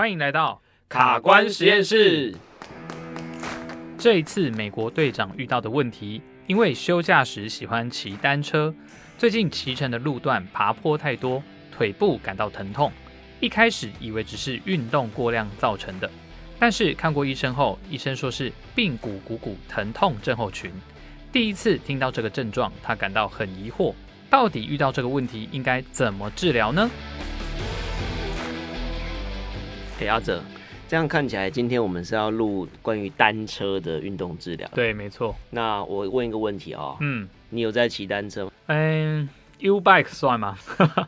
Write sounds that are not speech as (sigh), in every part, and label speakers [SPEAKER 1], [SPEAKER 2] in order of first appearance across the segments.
[SPEAKER 1] 欢迎来到卡关实验室。这一次，美国队长遇到的问题，因为休假时喜欢骑单车，最近骑乘的路段爬坡太多，腿部感到疼痛。一开始以为只是运动过量造成的，但是看过医生后，医生说是髌骨股骨疼痛症候群。第一次听到这个症状，他感到很疑惑，到底遇到这个问题应该怎么治疗呢？
[SPEAKER 2] 给阿哲，这样看起来，今天我们是要录关于单车的运动治疗。
[SPEAKER 1] 对，没错。
[SPEAKER 2] 那我问一个问题哦，嗯，你有在骑单车吗？
[SPEAKER 1] 嗯，U bike 算吗？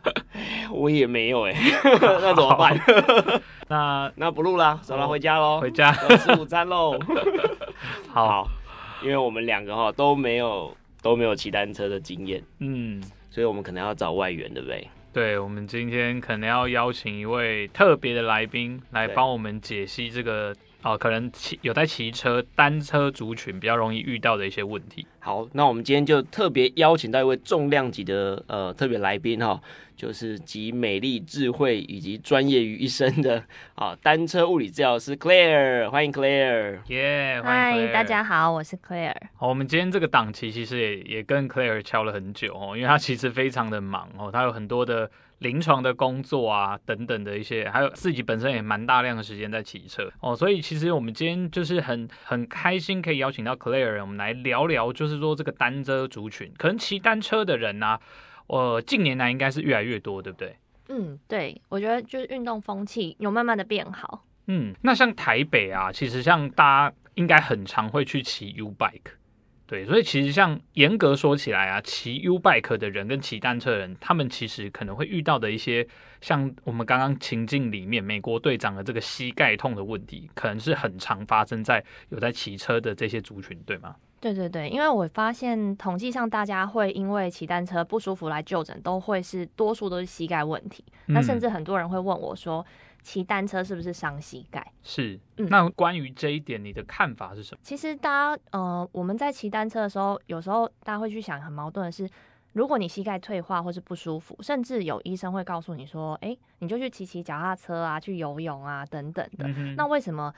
[SPEAKER 1] (laughs)
[SPEAKER 2] 我也没有哎，(laughs) (laughs) 那怎么办？那那不录啦，走了，回家喽，
[SPEAKER 1] 回家
[SPEAKER 2] 吃午餐喽。
[SPEAKER 1] 好，好，
[SPEAKER 2] 因为我们两个哈都没有都没有骑单车的经验，嗯，所以我们可能要找外援，对不对？
[SPEAKER 1] 对，我们今天可能要邀请一位特别的来宾来帮我们解析这个哦，可能骑有在骑车单车族群比较容易遇到的一些问题。
[SPEAKER 2] 好，那我们今天就特别邀请到一位重量级的呃特别来宾哈。就是集美丽、智慧以及专业于一身的啊，单车物理治疗师 Claire，欢迎 Claire，
[SPEAKER 1] 耶，
[SPEAKER 3] 欢迎大家好，我是 Claire。
[SPEAKER 1] 好，我们今天这个档期其实也也跟 Claire 敲了很久哦，因为他其实非常的忙哦，他有很多的临床的工作啊等等的一些，还有自己本身也蛮大量的时间在骑车哦，所以其实我们今天就是很很开心可以邀请到 Claire，我们来聊聊，就是说这个单车族群，可能骑单车的人啊。呃，近年来应该是越来越多，对不对？
[SPEAKER 3] 嗯，对，我觉得就是运动风气有慢慢的变好。
[SPEAKER 1] 嗯，那像台北啊，其实像大家应该很常会去骑 U bike，对，所以其实像严格说起来啊，骑 U bike 的人跟骑单车的人，他们其实可能会遇到的一些，像我们刚刚情境里面美国队长的这个膝盖痛的问题，可能是很常发生在有在骑车的这些族群，对吗？
[SPEAKER 3] 对对对，因为我发现统计上，大家会因为骑单车不舒服来就诊，都会是多数都是膝盖问题。嗯、那甚至很多人会问我说，骑单车是不是伤膝盖？
[SPEAKER 1] 是，嗯、那关于这一点，你的看法是什么？
[SPEAKER 3] 其实大家，呃，我们在骑单车的时候，有时候大家会去想，很矛盾的是。如果你膝盖退化或是不舒服，甚至有医生会告诉你说：“哎，你就去骑骑脚踏车啊，去游泳啊，等等的。嗯”那为什么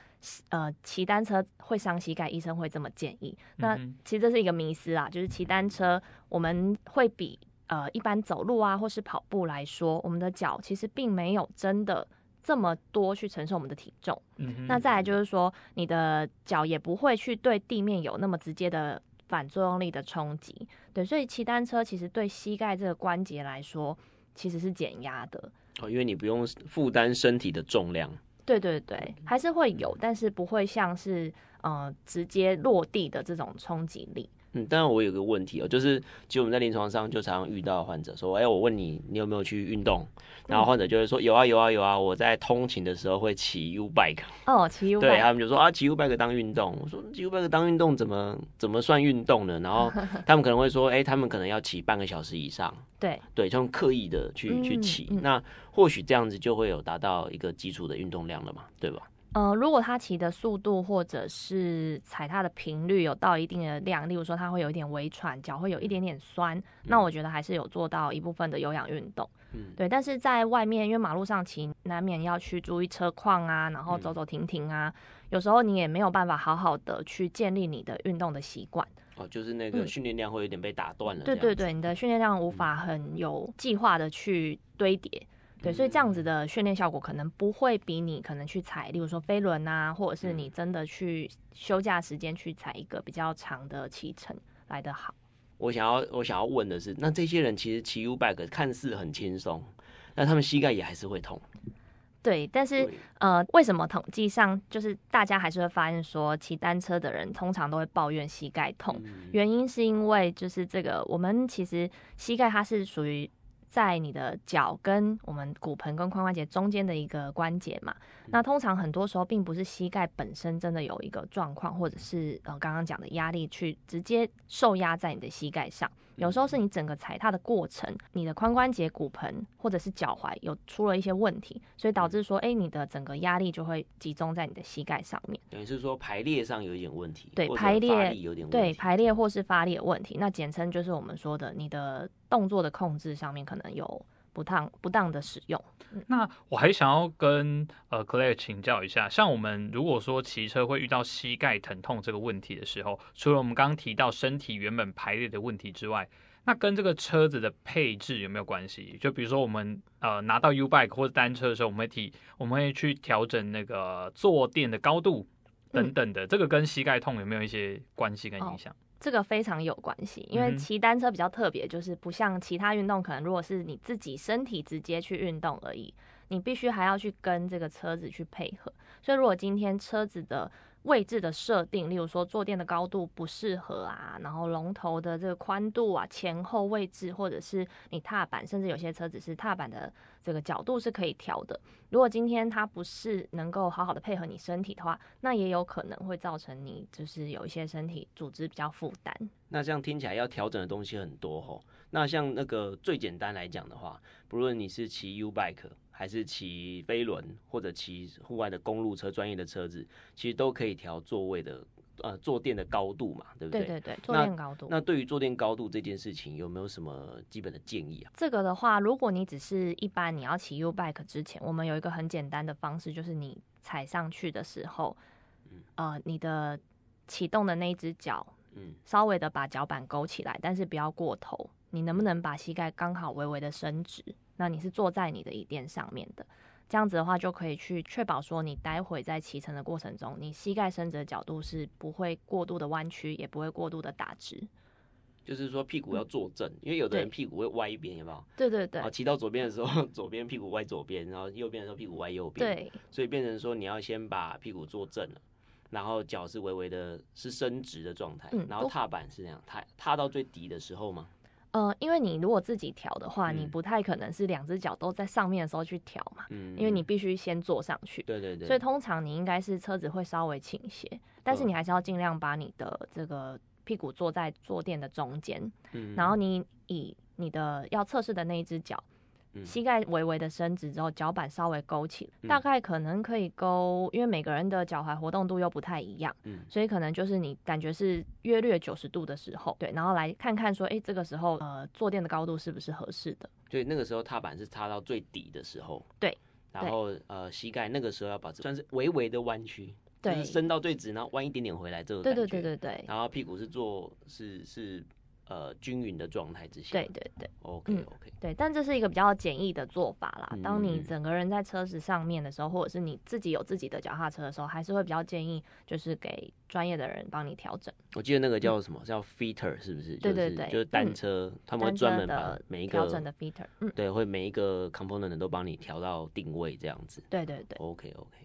[SPEAKER 3] 呃骑单车会伤膝盖？医生会这么建议？那其实这是一个迷思啊，就是骑单车我们会比呃一般走路啊或是跑步来说，我们的脚其实并没有真的这么多去承受我们的体重。嗯哼。那再来就是说，你的脚也不会去对地面有那么直接的。反作用力的冲击，对，所以骑单车其实对膝盖这个关节来说，其实是减压的
[SPEAKER 2] 哦，因为你不用负担身体的重量。
[SPEAKER 3] 对对对，还是会有，但是不会像是呃直接落地的这种冲击力。
[SPEAKER 2] 嗯，当然我有个问题哦，就是其实我们在临床上就常常遇到患者说，哎、欸，我问你，你有没有去运动？然后患者就会说，有啊有啊有啊，我在通勤的时候会骑 U bike。
[SPEAKER 3] 哦，骑 U bike。
[SPEAKER 2] 对，他们就说啊，骑 U bike 当运动。我说骑 U bike 当运动怎么怎么算运动呢？然后 (laughs) 他们可能会说，哎、欸，他们可能要骑半个小时以上。
[SPEAKER 3] 对
[SPEAKER 2] 对，他们刻意的去去骑，嗯嗯、那或许这样子就会有达到一个基础的运动量了嘛，对吧？
[SPEAKER 3] 呃，如果他骑的速度或者是踩踏的频率有到一定的量，例如说他会有一点微喘，脚会有一点点酸，嗯、那我觉得还是有做到一部分的有氧运动。嗯，对。但是在外面，因为马路上骑，难免要去注意车况啊，然后走走停停啊，嗯、有时候你也没有办法好好的去建立你的运动的习惯。
[SPEAKER 2] 哦，就是那个训练量会有点被打断了。
[SPEAKER 3] 对对对，你的训练量无法很有计划的去堆叠。对，所以这样子的训练效果可能不会比你可能去踩，例如说飞轮啊，或者是你真的去休假时间去踩一个比较长的骑程来得好。
[SPEAKER 2] 我想要我想要问的是，那这些人其实骑 U bike 看似很轻松，那他们膝盖也还是会痛。
[SPEAKER 3] 对，但是呃，为什么统计上就是大家还是会发现说，骑单车的人通常都会抱怨膝盖痛？嗯、原因是因为就是这个，我们其实膝盖它是属于。在你的脚跟我们骨盆跟髋关节中间的一个关节嘛，那通常很多时候并不是膝盖本身真的有一个状况，或者是呃刚刚讲的压力去直接受压在你的膝盖上。有时候是你整个踩踏的过程，你的髋关节、骨盆或者是脚踝有出了一些问题，所以导致说，哎、欸，你的整个压力就会集中在你的膝盖上面。
[SPEAKER 2] 等于是说排列上有一点问题，
[SPEAKER 3] 对，排列有点问题，对，排列或是发力的问题，那简称就是我们说的你的动作的控制上面可能有不当不当的使用。
[SPEAKER 1] 那我还想要跟呃 Claire 请教一下，像我们如果说骑车会遇到膝盖疼痛这个问题的时候，除了我们刚刚提到身体原本排列的问题之外，那跟这个车子的配置有没有关系？就比如说我们呃拿到 U bike 或者单车的时候，我们会提我们会去调整那个坐垫的高度等等的，嗯、这个跟膝盖痛有没有一些关系跟影响？哦
[SPEAKER 3] 这个非常有关系，因为骑单车比较特别，就是不像其他运动，可能如果是你自己身体直接去运动而已，你必须还要去跟这个车子去配合。所以如果今天车子的位置的设定，例如说坐垫的高度不适合啊，然后龙头的这个宽度啊，前后位置，或者是你踏板，甚至有些车子是踏板的这个角度是可以调的。如果今天它不是能够好好的配合你身体的话，那也有可能会造成你就是有一些身体组织比较负担。
[SPEAKER 2] 那这样听起来要调整的东西很多吼。那像那个最简单来讲的话，不论你是骑 U bike。还是骑飞轮或者骑户外的公路车，专业的车子其实都可以调座位的呃坐垫的高度嘛，对不对？
[SPEAKER 3] 对对对，坐垫高度。
[SPEAKER 2] 那，那对于坐垫高度这件事情，有没有什么基本的建议啊？
[SPEAKER 3] 这个的话，如果你只是一般你要骑 U bike 之前，我们有一个很简单的方式，就是你踩上去的时候，嗯、呃，你的启动的那一只脚，嗯，稍微的把脚板勾起来，但是不要过头。你能不能把膝盖刚好微微的伸直？那你是坐在你的椅垫上面的，这样子的话就可以去确保说，你待会在骑乘的过程中，你膝盖伸直的角度是不会过度的弯曲，也不会过度的打直。
[SPEAKER 2] 就是说屁股要坐正，嗯、因为有的人屁股会歪一边，有没有？
[SPEAKER 3] 对对对。
[SPEAKER 2] 啊骑到左边的时候，(laughs) 左边屁股歪左边，然后右边的时候屁股歪右边。
[SPEAKER 3] 对。
[SPEAKER 2] 所以变成说，你要先把屁股坐正了，然后脚是微微的，是伸直的状态，嗯、然后踏板是这样踏踏到最底的时候吗？
[SPEAKER 3] 呃，因为你如果自己调的话，嗯、你不太可能是两只脚都在上面的时候去调嘛，嗯，因为你必须先坐上去，
[SPEAKER 2] 对对对，
[SPEAKER 3] 所以通常你应该是车子会稍微倾斜，但是你还是要尽量把你的这个屁股坐在坐垫的中间，嗯，然后你以你的要测试的那一只脚。膝盖微微的伸直之后，脚板稍微勾起，大概可能可以勾，因为每个人的脚踝活动度又不太一样，嗯，所以可能就是你感觉是约略九十度的时候，对，然后来看看说，哎，这个时候呃坐垫的高度是不是合适的？
[SPEAKER 2] 对，那个时候踏板是插到最底的时候，
[SPEAKER 3] 对，
[SPEAKER 2] 然后呃膝盖那个时候要把这算是微微的弯曲，对，就是伸到最直，然后弯一点点回来这个感觉，
[SPEAKER 3] 对对对对对，
[SPEAKER 2] 然后屁股是做是是。呃，均匀的状态之下，
[SPEAKER 3] 对对对
[SPEAKER 2] ，OK OK，
[SPEAKER 3] 对，但这是一个比较简易的做法啦。当你整个人在车子上面的时候，或者是你自己有自己的脚踏车的时候，还是会比较建议，就是给专业的人帮你调整。
[SPEAKER 2] 我记得那个叫什么叫 Fitter 是不是？对对对，就是单车，他们会专门把每一个
[SPEAKER 3] 调整的 Fitter，嗯，
[SPEAKER 2] 对，会每一个 component 都帮你调到定位这样子。
[SPEAKER 3] 对对对
[SPEAKER 2] ，OK OK。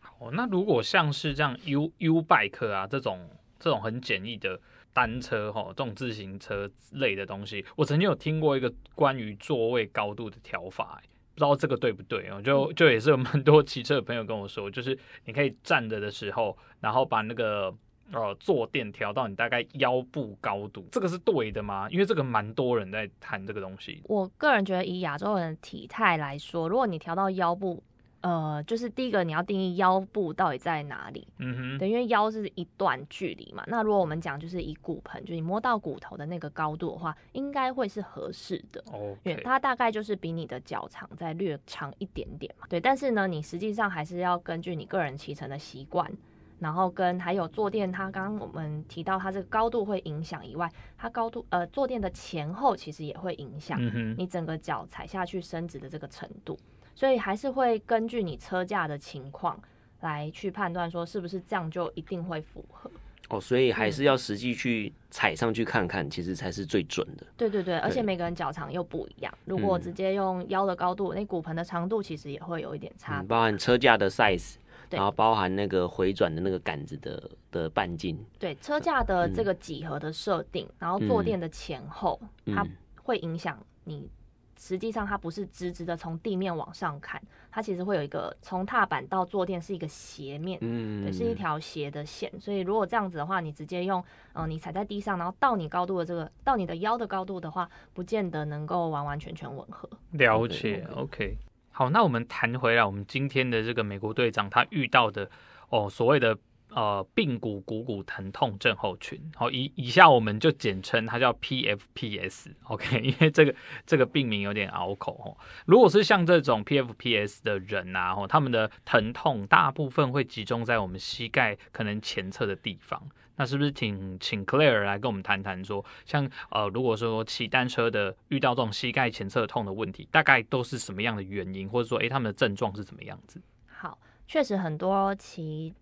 [SPEAKER 1] 好，那如果像是这样 U U bike 啊这种这种很简易的。单车哈，这种自行车类的东西，我曾经有听过一个关于座位高度的调法，不知道这个对不对哦？就就也是有蛮多骑车的朋友跟我说，就是你可以站着的时候，然后把那个呃坐垫调到你大概腰部高度，这个是对的吗？因为这个蛮多人在谈这个东西。
[SPEAKER 3] 我个人觉得，以亚洲人的体态来说，如果你调到腰部。呃，就是第一个你要定义腰部到底在哪里，嗯哼，对，因为腰是一段距离嘛。那如果我们讲就是以骨盆，就你摸到骨头的那个高度的话，应该会是合适的。哦.因为它大概就是比你的脚长再略长一点点嘛。对，但是呢，你实际上还是要根据你个人骑乘的习惯，然后跟还有坐垫，它刚刚我们提到它这个高度会影响以外，它高度呃坐垫的前后其实也会影响你整个脚踩下去伸直的这个程度。所以还是会根据你车架的情况来去判断，说是不是这样就一定会符合。
[SPEAKER 2] 哦，所以还是要实际去踩上去看看，其实才是最准的。
[SPEAKER 3] 对对对，而且每个人脚长又不一样，如果直接用腰的高度，那骨盆的长度其实也会有一点差。
[SPEAKER 2] 包含车架的 size，然后包含那个回转的那个杆子的的半径。
[SPEAKER 3] 对，车架的这个几何的设定，然后坐垫的前后，它会影响你。实际上它不是直直的从地面往上看，它其实会有一个从踏板到坐垫是一个斜面，嗯，对，是一条斜的线。所以如果这样子的话，你直接用，嗯、呃，你踩在地上，然后到你高度的这个，到你的腰的高度的话，不见得能够完完全全吻合。
[SPEAKER 1] 了解，OK。好，那我们谈回来，我们今天的这个美国队长他遇到的哦，所谓的。呃髌骨股骨疼痛症候群。好，以以下我们就简称它叫 PFPS，OK，(laughs) 因为这个这个病名有点拗口哦。如果是像这种 PFPS 的人啊，哦，他们的疼痛大部分会集中在我们膝盖可能前侧的地方。那是不是请请 Claire 来跟我们谈谈说，像呃，如果说骑单车的遇到这种膝盖前侧痛的问题，大概都是什么样的原因，或者说，诶，他们的症状是怎么样子？
[SPEAKER 3] 好，确实很多骑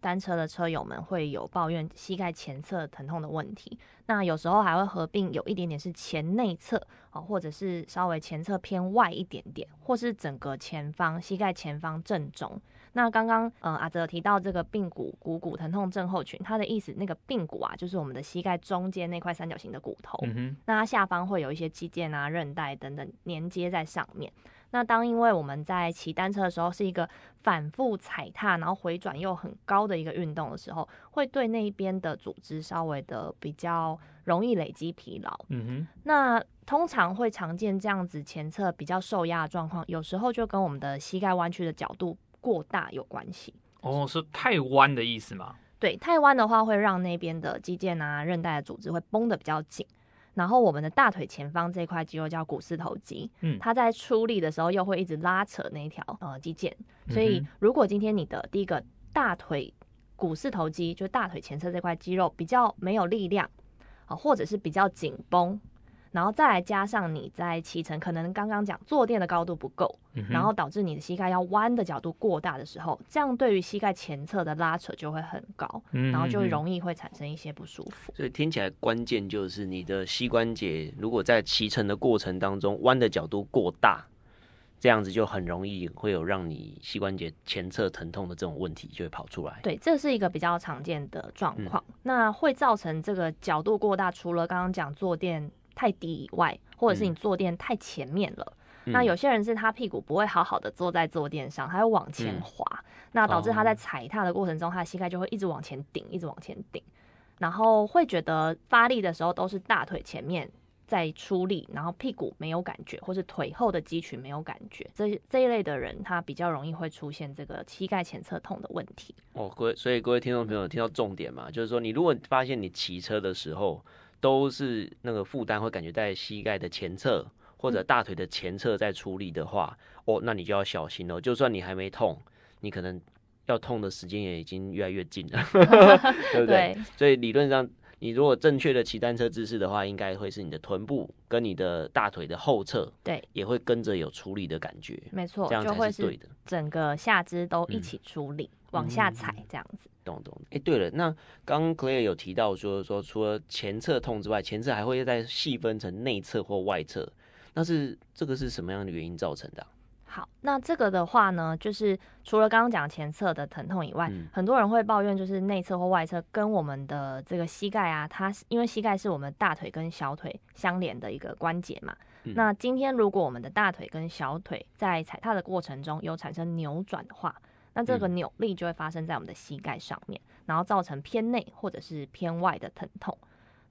[SPEAKER 3] 单车的车友们会有抱怨膝盖前侧疼痛的问题，那有时候还会合并有一点点是前内侧哦，或者是稍微前侧偏外一点点，或是整个前方膝盖前方正中。那刚刚呃阿泽提到这个髌骨股骨疼痛症候群，它的意思那个髌骨啊，就是我们的膝盖中间那块三角形的骨头，嗯哼，那它下方会有一些肌腱啊、韧带等等连接在上面。那当因为我们在骑单车的时候是一个反复踩踏，然后回转又很高的一个运动的时候，会对那一边的组织稍微的比较容易累积疲劳。嗯哼，那通常会常见这样子前侧比较受压的状况，有时候就跟我们的膝盖弯曲的角度过大有关系。
[SPEAKER 1] 哦，是太弯的意思吗？
[SPEAKER 3] 对，太弯的话会让那边的肌腱啊、韧带的组织会绷得比较紧。然后我们的大腿前方这块肌肉叫股四头肌，嗯，它在出力的时候又会一直拉扯那一条呃肌腱，所以如果今天你的第一个大腿股四头肌，就大腿前侧这块肌肉比较没有力量啊，或者是比较紧绷。然后再来加上你在骑乘，可能刚刚讲坐垫的高度不够，嗯、然后导致你的膝盖要弯的角度过大的时候，这样对于膝盖前侧的拉扯就会很高，嗯、然后就容易会产生一些不舒服。
[SPEAKER 2] 所以听起来关键就是你的膝关节如果在骑乘的过程当中弯的角度过大，这样子就很容易会有让你膝关节前侧疼痛的这种问题就会跑出来。
[SPEAKER 3] 对，这是一个比较常见的状况。嗯、那会造成这个角度过大，除了刚刚讲坐垫。太低以外，或者是你坐垫太前面了。嗯、那有些人是他屁股不会好好的坐在坐垫上，他会往前滑，嗯、那导致他在踩踏的过程中，他的膝盖就会一直往前顶，一直往前顶，然后会觉得发力的时候都是大腿前面在出力，然后屁股没有感觉，或是腿后的肌群没有感觉。这这一类的人，他比较容易会出现这个膝盖前侧痛的问题。
[SPEAKER 2] 哦，各位，所以各位听众朋友听到重点嘛，就是说你如果发现你骑车的时候，都是那个负担会感觉在膝盖的前侧或者大腿的前侧在出力的话，嗯、哦，那你就要小心哦。就算你还没痛，你可能要痛的时间也已经越来越近了，(laughs) (laughs) (laughs) 对不对？对，所以理论上，你如果正确的骑单车姿势的话，应该会是你的臀部跟你的大腿的后侧，对，也会跟着有出力的感觉。
[SPEAKER 3] 没错，
[SPEAKER 2] 这样才是对的。
[SPEAKER 3] 整个下肢都一起出力。嗯往下踩这样子，
[SPEAKER 2] 懂懂。哎，对了，那刚刚 Claire 有提到说说，除了前侧痛之外，前侧还会再细分成内侧或外侧，那是这个是什么样的原因造成的啊？
[SPEAKER 3] 好，那这个的话呢，就是除了刚刚讲前侧的疼痛以外，嗯、很多人会抱怨，就是内侧或外侧跟我们的这个膝盖啊，它因为膝盖是我们大腿跟小腿相连的一个关节嘛。嗯、那今天如果我们的大腿跟小腿在踩踏的过程中有产生扭转的话，那这个扭力就会发生在我们的膝盖上面，嗯、然后造成偏内或者是偏外的疼痛。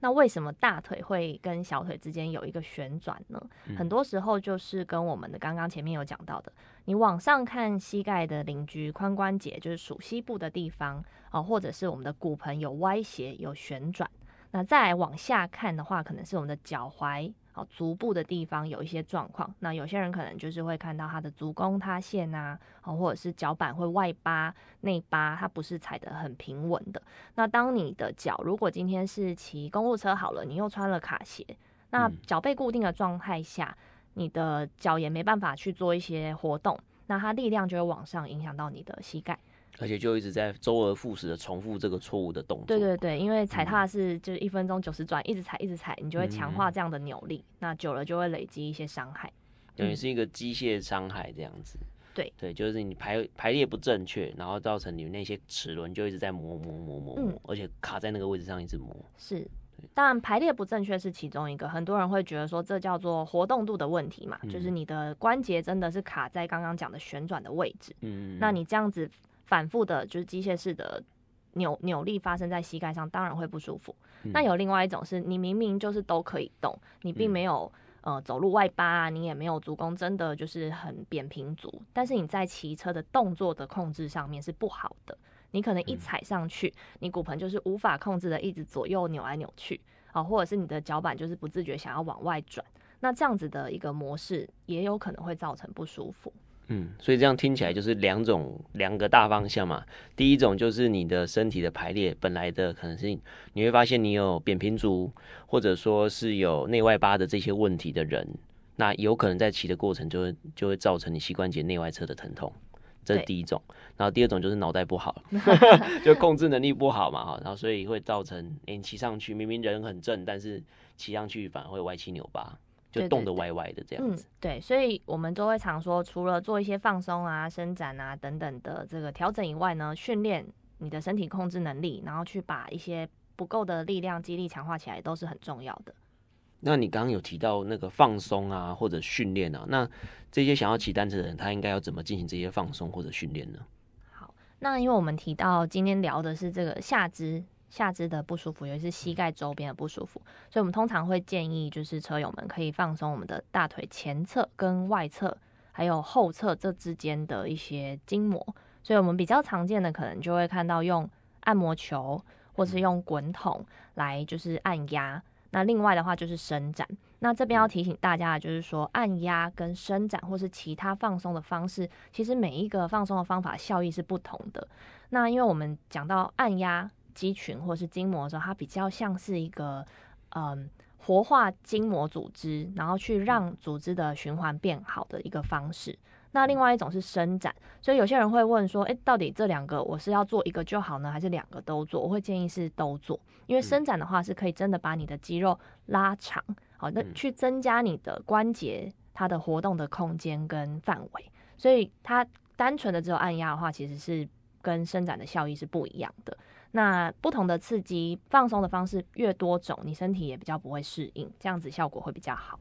[SPEAKER 3] 那为什么大腿会跟小腿之间有一个旋转呢？嗯、很多时候就是跟我们的刚刚前面有讲到的，你往上看膝盖的邻居髋关节，就是属膝部的地方啊，或者是我们的骨盆有歪斜有旋转。那再往下看的话，可能是我们的脚踝。足部的地方有一些状况，那有些人可能就是会看到他的足弓塌陷啊，或者是脚板会外八、内八，它不是踩得很平稳的。那当你的脚如果今天是骑公路车好了，你又穿了卡鞋，那脚背固定的状态下，你的脚也没办法去做一些活动，那它力量就会往上影响到你的膝盖。
[SPEAKER 2] 而且就一直在周而复始的重复这个错误的动作。
[SPEAKER 3] 对对对，因为踩踏是就是一分钟九十转，一直踩一直踩，你就会强化这样的扭力，嗯、那久了就会累积一些伤害，
[SPEAKER 2] 等于是一个机械伤害这样子。
[SPEAKER 3] 对
[SPEAKER 2] 对，就是你排排列不正确，然后造成你那些齿轮就一直在磨磨磨磨磨，嗯、而且卡在那个位置上一直磨。
[SPEAKER 3] 是，当然排列不正确是其中一个，很多人会觉得说这叫做活动度的问题嘛，嗯、就是你的关节真的是卡在刚刚讲的旋转的位置。嗯，那你这样子。反复的，就是机械式的扭扭力发生在膝盖上，当然会不舒服。嗯、那有另外一种是，你明明就是都可以动，你并没有、嗯、呃走路外八啊，你也没有足弓真的就是很扁平足，但是你在骑车的动作的控制上面是不好的，你可能一踩上去，你骨盆就是无法控制的一直左右扭来扭去啊，或者是你的脚板就是不自觉想要往外转，那这样子的一个模式也有可能会造成不舒服。
[SPEAKER 2] 嗯，所以这样听起来就是两种两个大方向嘛。第一种就是你的身体的排列本来的可能是你会发现你有扁平足，或者说是有内外八的这些问题的人，那有可能在骑的过程就会就会造成你膝关节内外侧的疼痛，这是第一种。然后第二种就是脑袋不好，(laughs) (laughs) 就控制能力不好嘛哈，然后所以会造成你骑上去明明人很正，但是骑上去反而会歪七扭八。就动得歪歪的这样子，
[SPEAKER 3] 对，所以我们都会常说，除了做一些放松啊、伸展啊等等的这个调整以外呢，训练你的身体控制能力，然后去把一些不够的力量、肌力强化起来，都是很重要的。
[SPEAKER 2] 那你刚刚有提到那个放松啊，或者训练啊，那这些想要骑单车的人，他应该要怎么进行这些放松或者训练呢？
[SPEAKER 3] 好，那因为我们提到今天聊的是这个下肢。下肢的不舒服，尤其是膝盖周边的不舒服，所以我们通常会建议，就是车友们可以放松我们的大腿前侧跟外侧，还有后侧这之间的一些筋膜。所以我们比较常见的，可能就会看到用按摩球，或是用滚筒来就是按压。那另外的话就是伸展。那这边要提醒大家的就是说，按压跟伸展或是其他放松的方式，其实每一个放松的方法效益是不同的。那因为我们讲到按压。肌群或是筋膜的时候，它比较像是一个嗯活化筋膜组织，然后去让组织的循环变好的一个方式。那另外一种是伸展，所以有些人会问说，诶，到底这两个我是要做一个就好呢，还是两个都做？我会建议是都做，因为伸展的话是可以真的把你的肌肉拉长，好，那去增加你的关节它的活动的空间跟范围。所以它单纯的只有按压的话，其实是跟伸展的效益是不一样的。那不同的刺激放松的方式越多种，你身体也比较不会适应，这样子效果会比较好。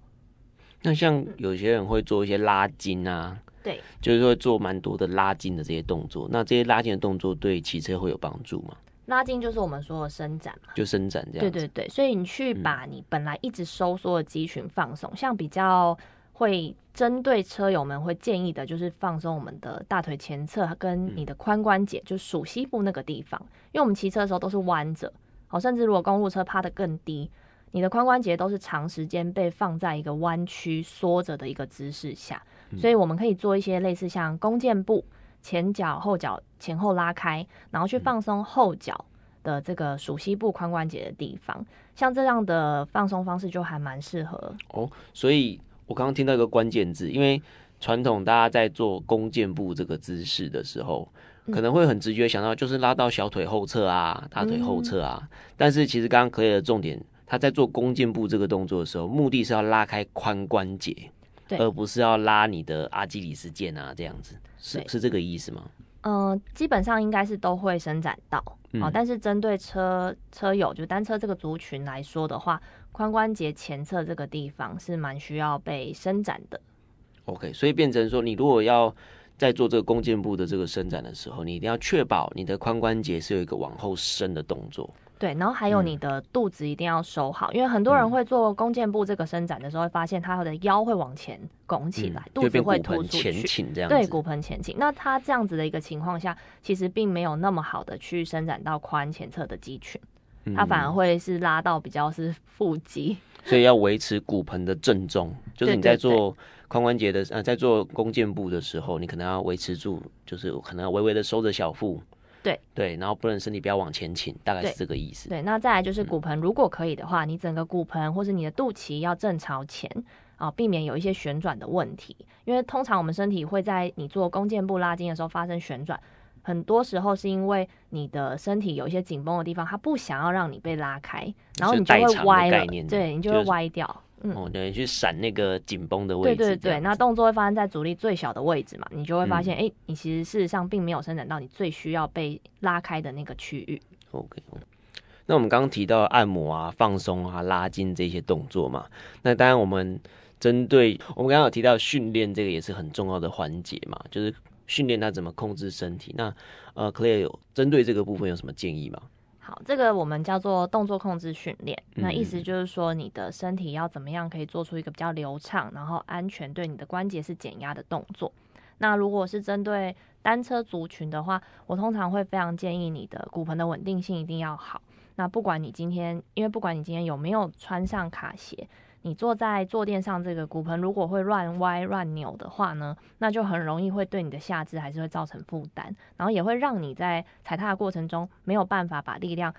[SPEAKER 2] 那像有些人会做一些拉筋啊，
[SPEAKER 3] 对，
[SPEAKER 2] 就是会做蛮多的拉筋的这些动作。那这些拉筋的动作对骑车会有帮助吗？
[SPEAKER 3] 拉筋就是我们说的伸展嘛，
[SPEAKER 2] 就伸展这样。
[SPEAKER 3] 对对对，所以你去把你本来一直收缩的肌群放松，嗯、像比较。会针对车友们会建议的，就是放松我们的大腿前侧跟你的髋关节，就属膝部那个地方。因为我们骑车的时候都是弯着，好，甚至如果公路车趴得更低，你的髋关节都是长时间被放在一个弯曲缩着的一个姿势下，所以我们可以做一些类似像弓箭步，前脚后脚前后拉开，然后去放松后脚的这个属膝部髋关节的地方，像这样的放松方式就还蛮适合
[SPEAKER 2] 哦，所以。我刚刚听到一个关键字，因为传统大家在做弓箭步这个姿势的时候，可能会很直觉想到就是拉到小腿后侧啊、大腿后侧啊。嗯、但是其实刚刚 Claire 的重点，他在做弓箭步这个动作的时候，目的是要拉开髋关节，而不是要拉你的阿基里斯腱啊这样子，是是这个意思吗？
[SPEAKER 3] 嗯、呃，基本上应该是都会伸展到，嗯、哦，但是针对车车友就单车这个族群来说的话。髋关节前侧这个地方是蛮需要被伸展的。
[SPEAKER 2] OK，所以变成说，你如果要在做这个弓箭步的这个伸展的时候，你一定要确保你的髋关节是有一个往后伸的动作。
[SPEAKER 3] 对，然后还有你的肚子一定要收好，嗯、因为很多人会做弓箭步这个伸展的时候，会发现他的腰会往前拱起来，嗯、肚子会突出去，前倾这样子。对，骨盆前倾。那他这样子的一个情况下，其实并没有那么好的去伸展到髋前侧的肌群。他反而会是拉到比较是腹肌，
[SPEAKER 2] 所以要维持骨盆的正中，就是你在做髋关节的呃，在做弓箭步的时候，你可能要维持住，就是可能要微微的收着小腹，
[SPEAKER 3] 对
[SPEAKER 2] 对，然后不能身体不要往前倾，大概是这个意思。
[SPEAKER 3] 对，那再来就是骨盆，如果可以的话，嗯、你整个骨盆或是你的肚脐要正朝前啊，避免有一些旋转的问题，因为通常我们身体会在你做弓箭步拉筋的时候发生旋转。很多时候是因为你的身体有一些紧绷的地方，它不想要让你被拉开，然后你就会歪了，对，你就会歪掉。
[SPEAKER 2] 就是、嗯，哦，对，去闪那个紧绷的位置。
[SPEAKER 3] 对对对，那动作会发生在阻力最小的位置嘛，你就会发现，哎、嗯欸，你其实事实上并没有伸展到你最需要被拉开的那个区域。
[SPEAKER 2] OK，那我们刚刚提到按摩啊、放松啊、拉筋这些动作嘛，那当然我们针对我们刚刚有提到训练，这个也是很重要的环节嘛，就是。训练他怎么控制身体？那呃，Claire 有针对这个部分有什么建议吗？
[SPEAKER 3] 好，这个我们叫做动作控制训练。那意思就是说，你的身体要怎么样可以做出一个比较流畅，然后安全，对你的关节是减压的动作。那如果是针对单车族群的话，我通常会非常建议你的骨盆的稳定性一定要好。那不管你今天，因为不管你今天有没有穿上卡鞋，你坐在坐垫上，这个骨盆如果会乱歪乱扭的话呢，那就很容易会对你的下肢还是会造成负担，然后也会让你在踩踏的过程中没有办法把力量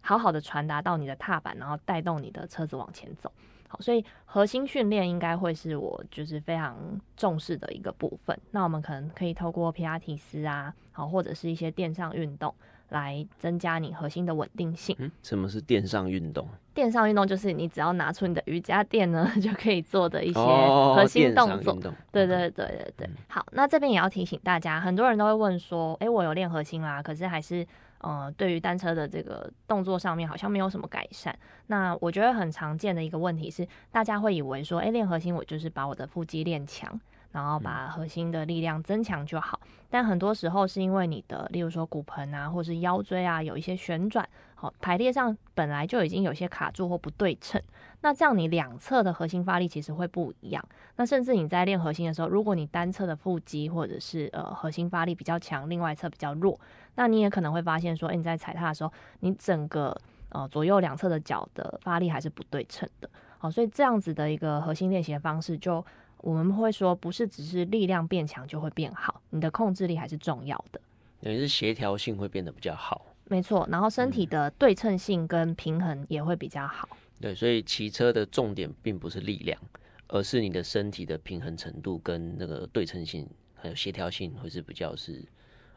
[SPEAKER 3] 好好的传达到你的踏板，然后带动你的车子往前走。好，所以核心训练应该会是我就是非常重视的一个部分。那我们可能可以透过皮拉提斯啊，好，或者是一些垫上运动。来增加你核心的稳定性。
[SPEAKER 2] 嗯，什么是垫上运动？
[SPEAKER 3] 垫上运动就是你只要拿出你的瑜伽垫呢，(laughs) 就可以做的一些核心动作。哦、对对对对对。嗯、好，那这边也要提醒大家，很多人都会问说，哎、欸，我有练核心啦，可是还是呃，对于单车的这个动作上面好像没有什么改善。那我觉得很常见的一个问题是，大家会以为说，哎、欸，练核心我就是把我的腹肌练强。然后把核心的力量增强就好，但很多时候是因为你的，例如说骨盆啊，或是腰椎啊，有一些旋转，好，排列上本来就已经有些卡住或不对称，那这样你两侧的核心发力其实会不一样。那甚至你在练核心的时候，如果你单侧的腹肌或者是呃核心发力比较强，另外一侧比较弱，那你也可能会发现说，诶，你在踩踏的时候，你整个呃左右两侧的脚的发力还是不对称的。好，所以这样子的一个核心练习的方式就。我们会说，不是只是力量变强就会变好，你的控制力还是重要的。
[SPEAKER 2] 等于是协调性会变得比较好。
[SPEAKER 3] 没错，然后身体的对称性跟平衡也会比较好。
[SPEAKER 2] 嗯、对，所以骑车的重点并不是力量，而是你的身体的平衡程度跟那个对称性还有协调性会是比较是。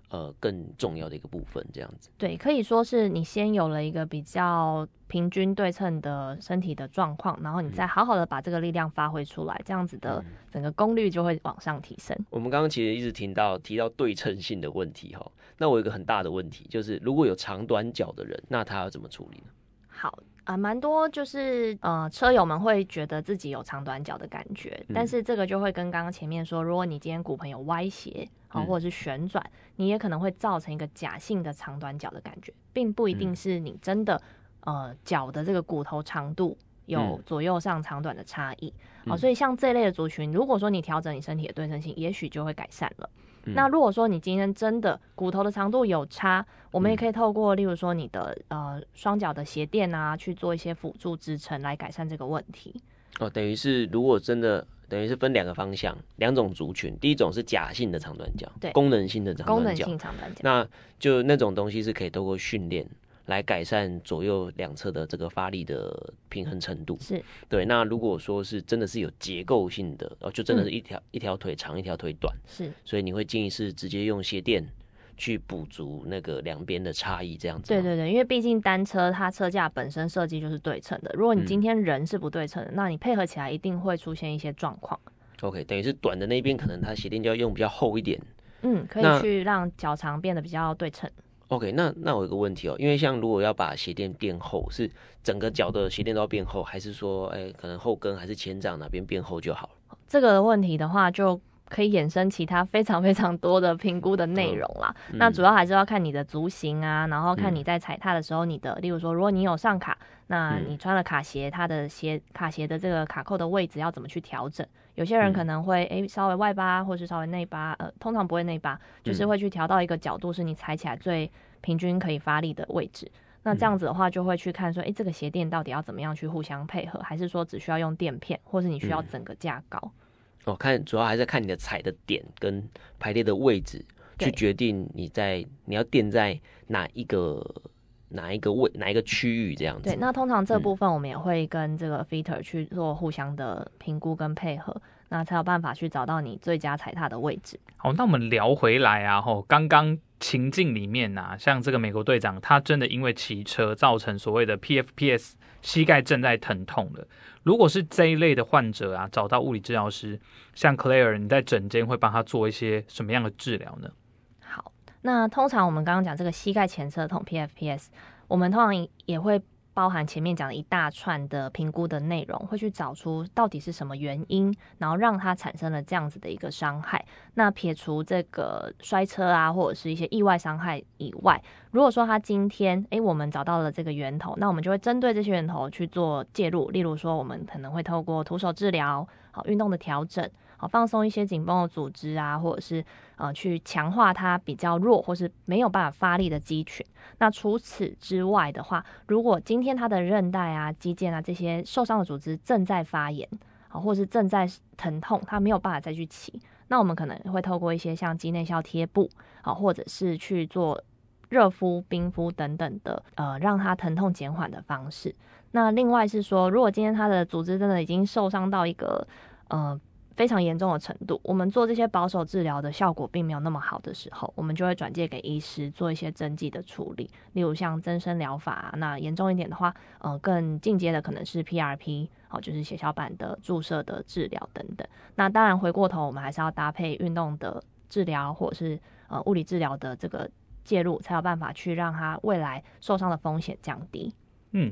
[SPEAKER 2] 呃，更重要的一个部分，这样子。
[SPEAKER 3] 对，可以说是你先有了一个比较平均对称的身体的状况，然后你再好好的把这个力量发挥出来，嗯、这样子的整个功率就会往上提升。
[SPEAKER 2] 我们刚刚其实一直听到提到对称性的问题哈，那我有一个很大的问题，就是如果有长短脚的人，那他要怎么处理呢？
[SPEAKER 3] 好。啊，蛮多就是呃，车友们会觉得自己有长短脚的感觉，嗯、但是这个就会跟刚刚前面说，如果你今天骨盆有歪斜，好、嗯、或者是旋转，你也可能会造成一个假性的长短脚的感觉，并不一定是你真的、嗯、呃脚的这个骨头长度有左右上长短的差异。好、嗯，所以像这类的族群，如果说你调整你身体的对称性，也许就会改善了。嗯、那如果说你今天真的骨头的长度有差，我们也可以透过，例如说你的呃双脚的鞋垫啊，去做一些辅助支撑来改善这个问题。
[SPEAKER 2] 哦，等于是如果真的等于是分两个方向，两种族群，第一种是假性的长短脚，对，功能性的长短脚，
[SPEAKER 3] 功能性长短脚，
[SPEAKER 2] 那就那种东西是可以透过训练。来改善左右两侧的这个发力的平衡程度，
[SPEAKER 3] 是
[SPEAKER 2] 对。那如果说是真的是有结构性的，哦，就真的是一条、嗯、一条腿长，一条腿短，
[SPEAKER 3] 是。
[SPEAKER 2] 所以你会建议是直接用鞋垫去补足那个两边的差异，这样子。
[SPEAKER 3] 对对对，因为毕竟单车它车架本身设计就是对称的，如果你今天人是不对称的，嗯、那你配合起来一定会出现一些状况。
[SPEAKER 2] OK，等于是短的那边可能它鞋垫就要用比较厚一点，
[SPEAKER 3] 嗯，可以去让脚长变得比较对称。
[SPEAKER 2] OK，那那我有个问题哦，因为像如果要把鞋垫垫厚，是整个脚的鞋垫都要变厚，还是说，哎、可能后跟还是前掌哪边变厚就好了？
[SPEAKER 3] 这个问题的话，就可以衍生其他非常非常多的评估的内容啦。嗯、那主要还是要看你的足型啊，然后看你在踩踏的时候，你的，嗯、例如说，如果你有上卡，那你穿了卡鞋，它的鞋卡鞋的这个卡扣的位置要怎么去调整？有些人可能会诶、欸、稍微外八，或是稍微内八，呃，通常不会内八，就是会去调到一个角度，是你踩起来最平均可以发力的位置。那这样子的话，就会去看说，诶、欸，这个鞋垫到底要怎么样去互相配合，还是说只需要用垫片，或是你需要整个架高？
[SPEAKER 2] 嗯哦、看主要还是看你的踩的点跟排列的位置，去决定你在你要垫在哪一个。哪一个位，哪一个区域这样子？
[SPEAKER 3] 对，那通常这部分我们也会跟这个 fitter 去做互相的评估跟配合，那才有办法去找到你最佳踩踏的位置。
[SPEAKER 1] 好，那我们聊回来啊，吼，刚刚情境里面啊，像这个美国队长，他真的因为骑车造成所谓的 PFPS 膝盖正在疼痛了。如果是这一类的患者啊，找到物理治疗师，像 Claire，你在诊间会帮他做一些什么样的治疗呢？
[SPEAKER 3] 好那通常我们刚刚讲这个膝盖前侧痛 PFPS，我们通常也会包含前面讲的一大串的评估的内容，会去找出到底是什么原因，然后让它产生了这样子的一个伤害。那撇除这个摔车啊，或者是一些意外伤害以外，如果说他今天诶，我们找到了这个源头，那我们就会针对这些源头去做介入。例如说，我们可能会透过徒手治疗。好运动的调整，好放松一些紧绷的组织啊，或者是呃去强化它比较弱或是没有办法发力的肌群。那除此之外的话，如果今天他的韧带啊、肌腱啊这些受伤的组织正在发炎，啊或是正在疼痛，他没有办法再去骑，那我们可能会透过一些像肌内效贴布，啊或者是去做。热敷、冰敷等等的，呃，让他疼痛减缓的方式。那另外是说，如果今天他的组织真的已经受伤到一个呃非常严重的程度，我们做这些保守治疗的效果并没有那么好的时候，我们就会转介给医师做一些针剂的处理，例如像增生疗法。那严重一点的话，呃，更进阶的可能是 PRP，哦，就是血小板的注射的治疗等等。那当然回过头，我们还是要搭配运动的治疗，或者是呃物理治疗的这个。介入才有办法去让他未来受伤的风险降低。
[SPEAKER 1] 嗯。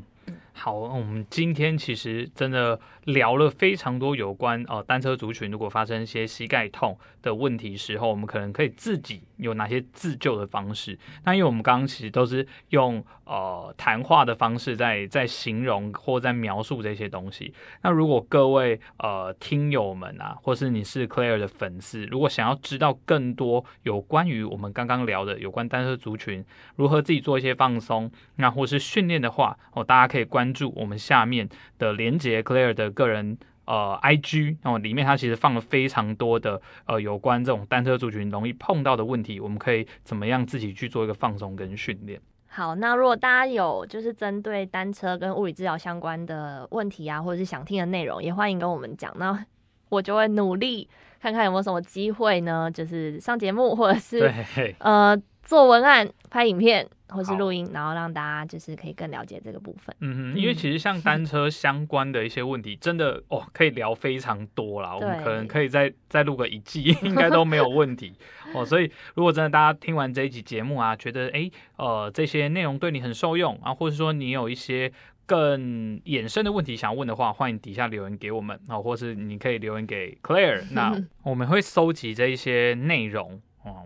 [SPEAKER 1] 好，我们今天其实真的聊了非常多有关呃单车族群，如果发生一些膝盖痛的问题时候，我们可能可以自己有哪些自救的方式。那因为我们刚刚其实都是用呃谈话的方式在在形容或在描述这些东西。那如果各位呃听友们啊，或是你是 Claire 的粉丝，如果想要知道更多有关于我们刚刚聊的有关单车族群如何自己做一些放松，那或是训练的话，哦，大家可以关。注我们下面的连结，Claire 的个人呃 IG，哦里面它其实放了非常多的呃有关这种单车族群容易碰到的问题，我们可以怎么样自己去做一个放松跟训练。
[SPEAKER 3] 好，那如果大家有就是针对单车跟物理治疗相关的问题啊，或者是想听的内容，也欢迎跟我们讲，那 (laughs) 我就会努力看看有没有什么机会呢，就是上节目或者是呃做文案、拍影片。或是录音，然后让大家就是可以更了解这个部分。
[SPEAKER 1] 嗯哼，因为其实像单车相关的一些问题，嗯、真的哦可以聊非常多啦。我们可能可以再再录个一季，(laughs) 应该都没有问题 (laughs) 哦。所以如果真的大家听完这一集节目啊，觉得哎呃这些内容对你很受用啊，或者说你有一些更衍生的问题想要问的话，欢迎底下留言给我们啊，或是你可以留言给 Claire，那 (laughs) 我们会搜集这一些内容。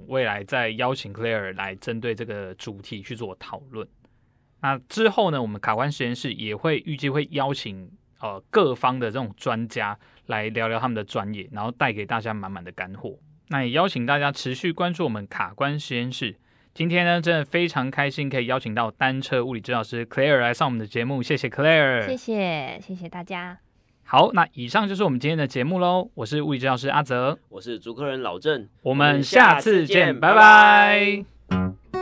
[SPEAKER 1] 未来再邀请 Claire 来针对这个主题去做讨论。那之后呢，我们卡关实验室也会预计会邀请呃各方的这种专家来聊聊他们的专业，然后带给大家满满的干货。那也邀请大家持续关注我们卡关实验室。今天呢，真的非常开心可以邀请到单车物理治疗师 Claire 来上我们的节目，谢谢 Claire，
[SPEAKER 3] 谢谢谢谢大家。
[SPEAKER 1] 好，那以上就是我们今天的节目喽。我是物理治疗师阿泽，
[SPEAKER 2] 我是主持人老郑，
[SPEAKER 1] 我们下次见，拜拜。拜拜。